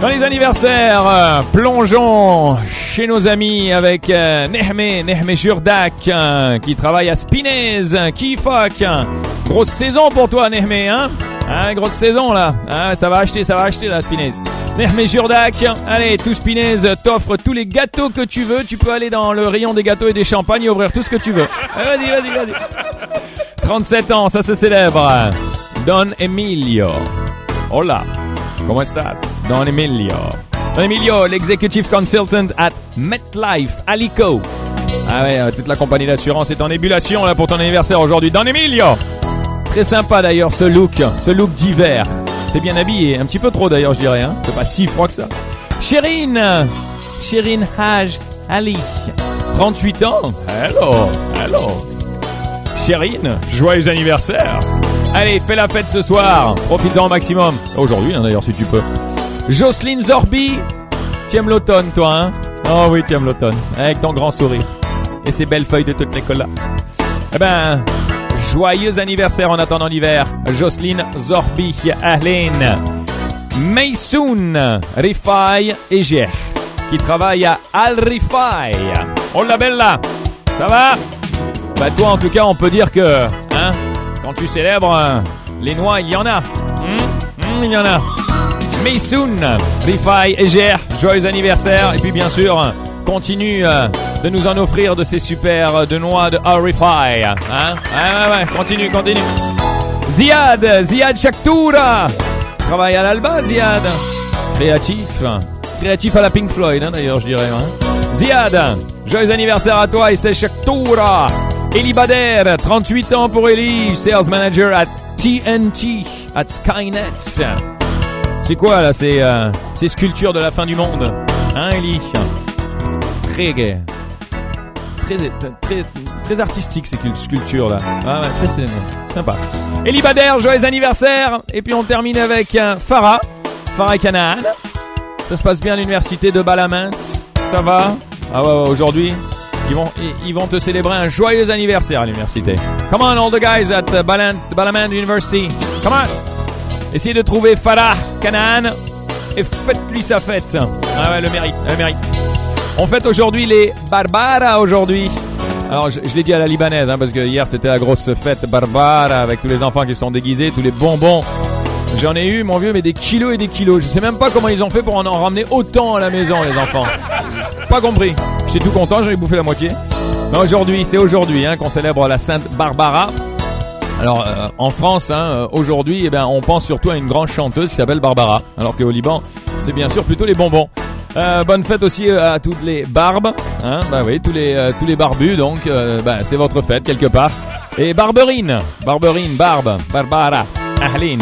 Dans les anniversaires, euh, plongeons chez nos amis avec euh, Nehme, Nehme Jurdak, euh, qui travaille à Spinez, qui fuck. Grosse saison pour toi, Nehme, hein? Hein, grosse saison là. Hein, ça va acheter, ça va acheter la Spinez. Nehme Jurdak, allez, tout Spinez t'offre tous les gâteaux que tu veux. Tu peux aller dans le rayon des gâteaux et des champagnes et ouvrir tout ce que tu veux. Vas-y, vas-y, vas-y. 37 ans, ça se célèbre. Don Emilio. Hola. ¿Cómo estás? Don Emilio. Don Emilio, l'executive consultant at MetLife, Alico. Ah ouais, euh, toute la compagnie d'assurance est en ébullition là pour ton anniversaire aujourd'hui. Don Emilio. Très sympa d'ailleurs ce look, ce look d'hiver. C'est bien habillé, un petit peu trop d'ailleurs je dirais. Hein. C'est pas si froid que ça. Chérine, Chérine Haj Ali, 38 ans. Hello, hello. Chérine, joyeux anniversaire. Allez, fais la fête ce soir. Profite-en au maximum. Aujourd'hui, hein, d'ailleurs, si tu peux. Jocelyne Zorbi. Tu aimes l'automne, toi, hein? Oh oui, tu aimes l'automne. Avec ton grand sourire. Et ces belles feuilles de toutes les colas. Eh ben, joyeux anniversaire en attendant l'hiver. Jocelyne Zorbi Ahlin. Maysoun Rifai et Gier. Qui travaille à Al Rifai. Oh la bella. Ça va? Bah toi, en tout cas, on peut dire que, hein quand tu célèbres euh, les noix, il y en a. Hmm, hmm, il y en a. Maysoun, Rifai et Ger, joyeux anniversaire. Et puis bien sûr, continue euh, de nous en offrir de ces super euh, de noix de Rifai. Hein ouais, ouais, ouais, continue, continue. Ziad, Ziad Shaktoura. Travaille à l'Alba, Ziad. Créatif. Créatif à la Pink Floyd, hein, d'ailleurs, je dirais. Hein. Ziad, joyeux anniversaire à toi, Estelle Shaktoura. Eli Bader, 38 ans pour Eli, sales manager at TNT, at Skynet. C'est quoi là ces, euh, ces sculptures de la fin du monde Hein Eli? Très gay. Très, très, très artistique ces sculptures là. Ah ouais, très sympa. Eli Bader, joyeux anniversaire. Et puis on termine avec euh, Farah. Farah Canaan. Ça se passe bien à l'université de Balamant. Ça va? Ah ouais aujourd'hui? Ils vont, ils te célébrer un joyeux anniversaire à l'université. Come on, all the guys at uh, Balan, Balaman University. Come on. Essayez de trouver Farah Canaan et faites-lui sa fête. Ah ouais, le mérite, le mérite. On fête aujourd'hui les Barbara aujourd'hui. Alors je, je l'ai dit à la libanaise hein, parce que hier c'était la grosse fête Barbara avec tous les enfants qui sont déguisés, tous les bonbons. J'en ai eu, mon vieux, mais des kilos et des kilos. Je sais même pas comment ils ont fait pour en, en ramener autant à la maison, les enfants. Pas compris. J'étais tout content, j'en ai bouffé la moitié. Mais aujourd'hui, c'est aujourd'hui hein, qu'on célèbre la Sainte Barbara. Alors euh, en France, hein, euh, aujourd'hui, eh ben, on pense surtout à une grande chanteuse qui s'appelle Barbara, alors qu'au Liban, c'est bien sûr plutôt les bonbons. Euh, bonne fête aussi euh, à toutes les barbes, hein, bah oui, tous les euh, tous les barbus, donc bah, c'est votre fête quelque part. Et Barberine, Barberine, Barbe, Barbara, Ahlin.